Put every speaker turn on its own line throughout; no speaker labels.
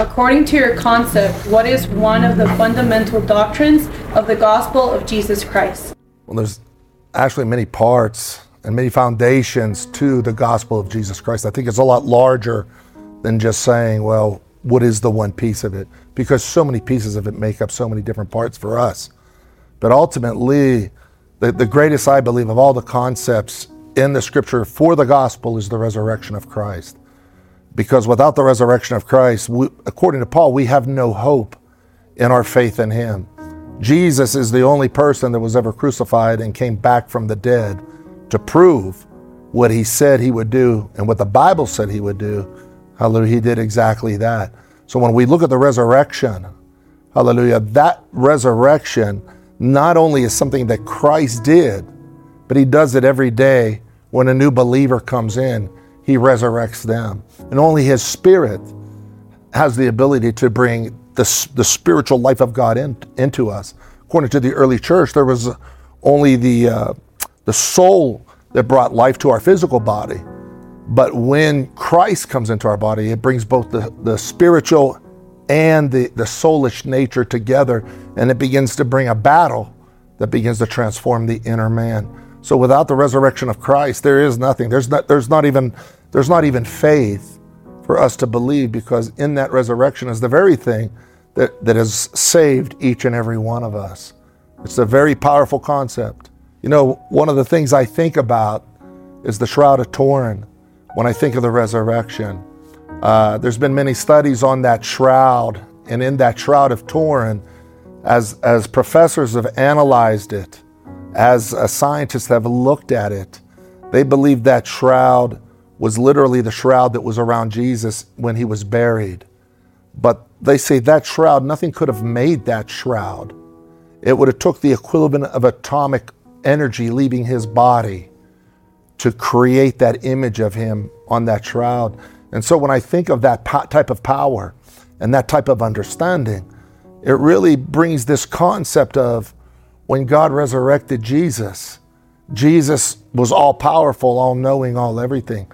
according to your concept, what is one of the fundamental doctrines of the gospel of Jesus Christ?
Well, there's actually many parts and many foundations to the gospel of Jesus Christ. I think it's a lot larger than just saying, well, what is the one piece of it? Because so many pieces of it make up so many different parts for us. But ultimately, the, the greatest, I believe, of all the concepts in the scripture for the gospel is the resurrection of Christ. Because without the resurrection of Christ, we, according to Paul, we have no hope in our faith in him. Jesus is the only person that was ever crucified and came back from the dead to prove what he said he would do and what the Bible said he would do. Hallelujah, he did exactly that. So when we look at the resurrection, hallelujah, that resurrection not only is something that Christ did, but he does it every day when a new believer comes in, he resurrects them. And only his spirit has the ability to bring the, the spiritual life of God in, into us. According to the early church, there was only the, uh, the soul that brought life to our physical body. But when Christ comes into our body, it brings both the, the spiritual and the, the soulish nature together, and it begins to bring a battle that begins to transform the inner man. So without the resurrection of Christ, there is nothing. There's not, there's not even there's not even faith for us to believe because in that resurrection is the very thing that, that has saved each and every one of us. It's a very powerful concept. You know, one of the things I think about is the Shroud of Turin when I think of the resurrection. Uh, there's been many studies on that shroud, and in that Shroud of Turin, as, as professors have analyzed it, as uh, scientists have looked at it, they believe that shroud was literally the shroud that was around Jesus when he was buried. But they say that shroud, nothing could have made that shroud. It would have took the equivalent of atomic energy leaving his body to create that image of him on that shroud. And so when I think of that type of power and that type of understanding, it really brings this concept of when God resurrected Jesus, Jesus was all powerful, all knowing, all everything.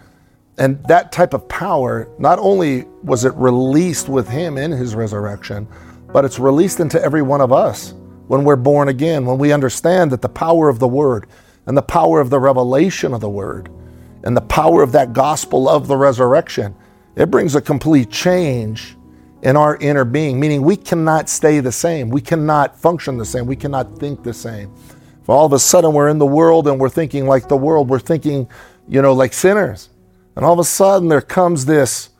And that type of power, not only was it released with him in his resurrection, but it's released into every one of us when we're born again, when we understand that the power of the word and the power of the revelation of the word and the power of that gospel of the resurrection, it brings a complete change in our inner being, meaning we cannot stay the same. We cannot function the same. We cannot think the same. If all of a sudden we're in the world and we're thinking like the world, we're thinking, you know, like sinners. And all of a sudden, there comes this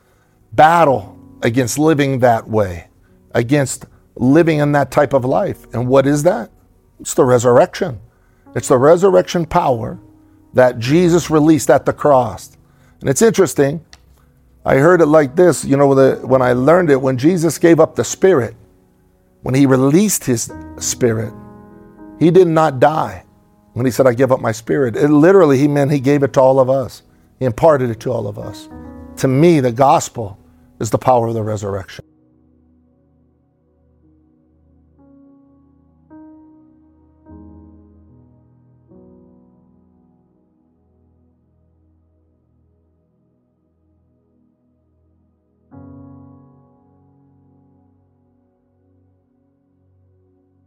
battle against living that way, against living in that type of life. And what is that? It's the resurrection. It's the resurrection power that Jesus released at the cross. And it's interesting. I heard it like this, you know, when I learned it, when Jesus gave up the Spirit, when he released his Spirit, he did not die. When he said, I give up my Spirit, it literally, he meant he gave it to all of us. He imparted it to all of us. To me, the gospel is the power of the resurrection.